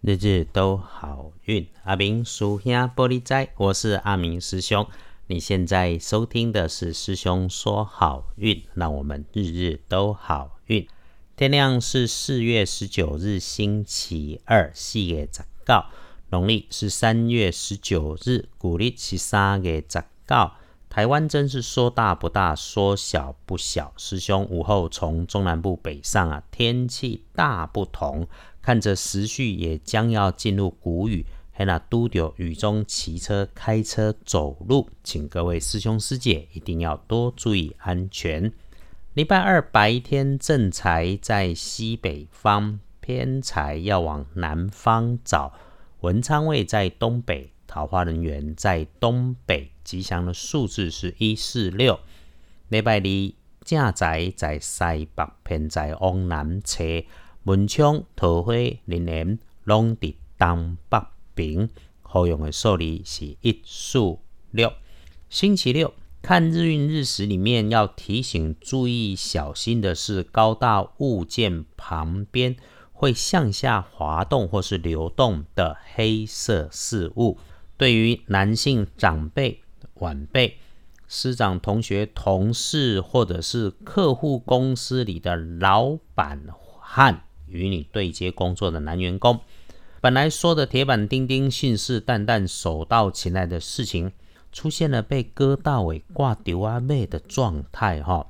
日日都好运。阿明属兄玻璃斋，我是阿明师兄。你现在收听的是师兄说好运，让我们日日都好运。天亮是四月十九日星期二，四月十九，农历是三月十九日，古历是三月十九。台湾真是说大不大，说小不小。师兄午后从中南部北上啊，天气大不同。看着时序也将要进入谷雨，还那都丢雨中骑车、开车、走路，请各位师兄师姐一定要多注意安全。礼拜二白天正财在西北方，偏财要往南方找。文昌位在东北。桃花人员在东北，吉祥的数字是一四六。礼拜二正宅在西北，偏在往南侧。文昌桃花人员拢伫东北边。好用的数字是一四六。星期六看日运日时里面要提醒注意小心的是，高大物件旁边会向下滑动或是流动的黑色事物。对于男性长辈、晚辈、师长、同学、同事，或者是客户公司里的老板和与你对接工作的男员工，本来说的铁板钉钉、信誓旦旦、手到擒来的事情，出现了被割到尾、挂丢啊妹的状态哈。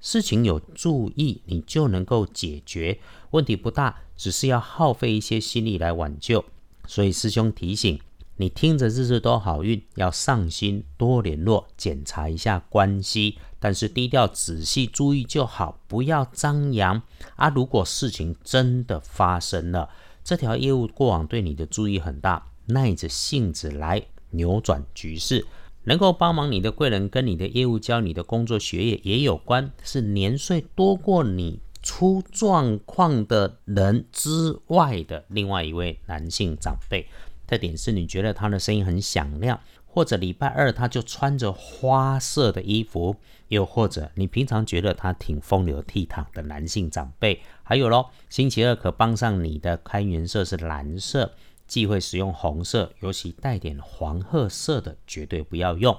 事情有注意，你就能够解决，问题不大，只是要耗费一些心力来挽救。所以师兄提醒。你听着日日都好运，要上心多联络，检查一下关系，但是低调仔细注意就好，不要张扬啊！如果事情真的发生了，这条业务过往对你的注意很大，耐着性子来扭转局势，能够帮忙你的贵人跟你的业务交你的工作学业也有关，是年岁多过你出状况的人之外的另外一位男性长辈。特点是你觉得他的声音很响亮，或者礼拜二他就穿着花色的衣服，又或者你平常觉得他挺风流倜傥的男性长辈。还有咯，星期二可帮上你的开元色是蓝色，忌讳使用红色，尤其带点黄褐色的绝对不要用。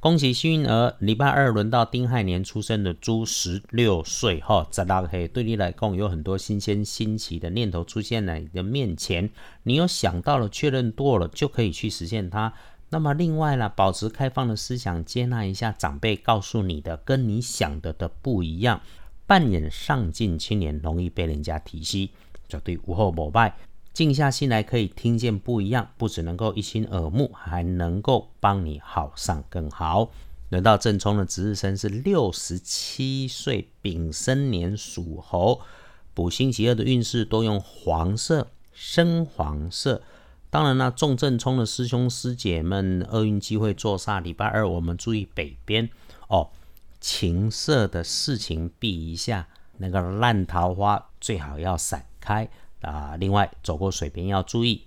恭喜幸运儿，礼拜二轮到丁亥年出生的猪，十六岁哈，十六岁对你来讲有很多新鲜新奇的念头出现在你的面前，你有想到了，确认多了，就可以去实现它。那么另外呢，保持开放的思想，接纳一下长辈告诉你的，跟你想的的不一样，扮演上进青年，容易被人家提携，绝对无后膜拜。静下心来，可以听见不一样，不只能够一清耳目，还能够帮你好上更好。轮到正冲的值日生是六十七岁丙申年属猴，补星期二的运势多用黄色、深黄色。当然了，重正冲的师兄师姐们，厄运机会坐煞。礼拜二我们注意北边哦，情色的事情避一下，那个烂桃花最好要闪开。啊，另外走过水边要注意。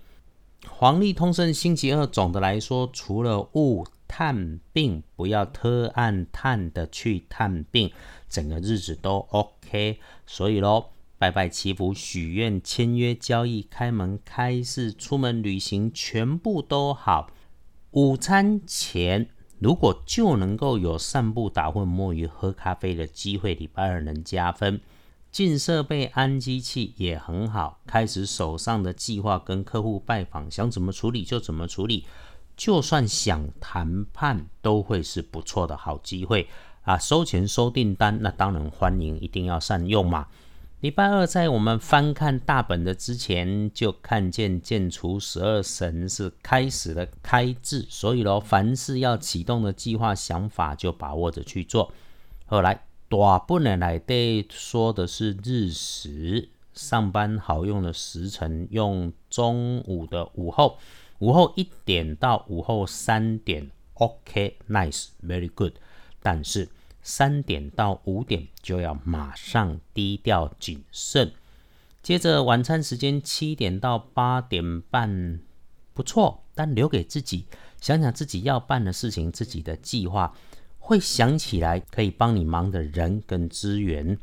黄历通胜星期二，总的来说，除了勿探病，不要特暗探的去探病，整个日子都 OK。所以喽，拜拜祈福、许愿、签约、交易、开门开市、出门旅行，全部都好。午餐前如果就能够有散步、打混、摸鱼、喝咖啡的机会，礼拜二能加分。进设备安机器也很好，开始手上的计划跟客户拜访，想怎么处理就怎么处理，就算想谈判都会是不错的好机会啊！收钱收订单那当然欢迎，一定要善用嘛。礼拜二在我们翻看大本的之前，就看见建除十二神是开始了开智，所以咯，凡事要启动的计划想法就把握着去做。后来。大部分来对说的是日时上班好用的时辰，用中午的午后，午后一点到午后三点，OK，nice，very good。但是三点到五点就要马上低调谨慎。接着晚餐时间七点到八点半，不错，但留给自己想想自己要办的事情，自己的计划。会想起来可以帮你忙的人跟资源。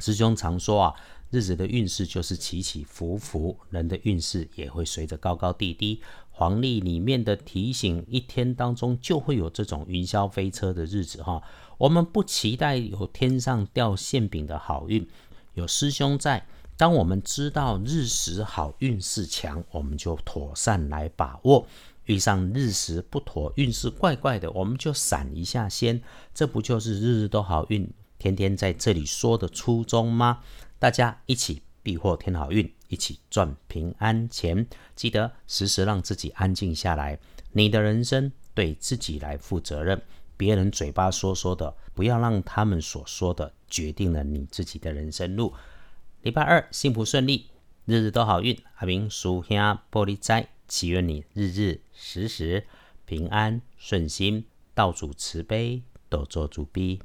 师兄常说啊，日子的运势就是起起伏伏，人的运势也会随着高高低低。黄历里面的提醒，一天当中就会有这种云霄飞车的日子哈。我们不期待有天上掉馅饼的好运，有师兄在。当我们知道日时好运势强，我们就妥善来把握；遇上日时不妥，运势怪怪的，我们就闪一下先。这不就是日日都好运，天天在这里说的初衷吗？大家一起避祸添好运，一起赚平安钱。记得时时让自己安静下来，你的人生对自己来负责任。别人嘴巴说说的，不要让他们所说的决定了你自己的人生路。礼拜二幸福顺利，日日都好运。阿明属下玻璃斋，祈愿你日日时时平安顺心，道主慈悲，多做主逼。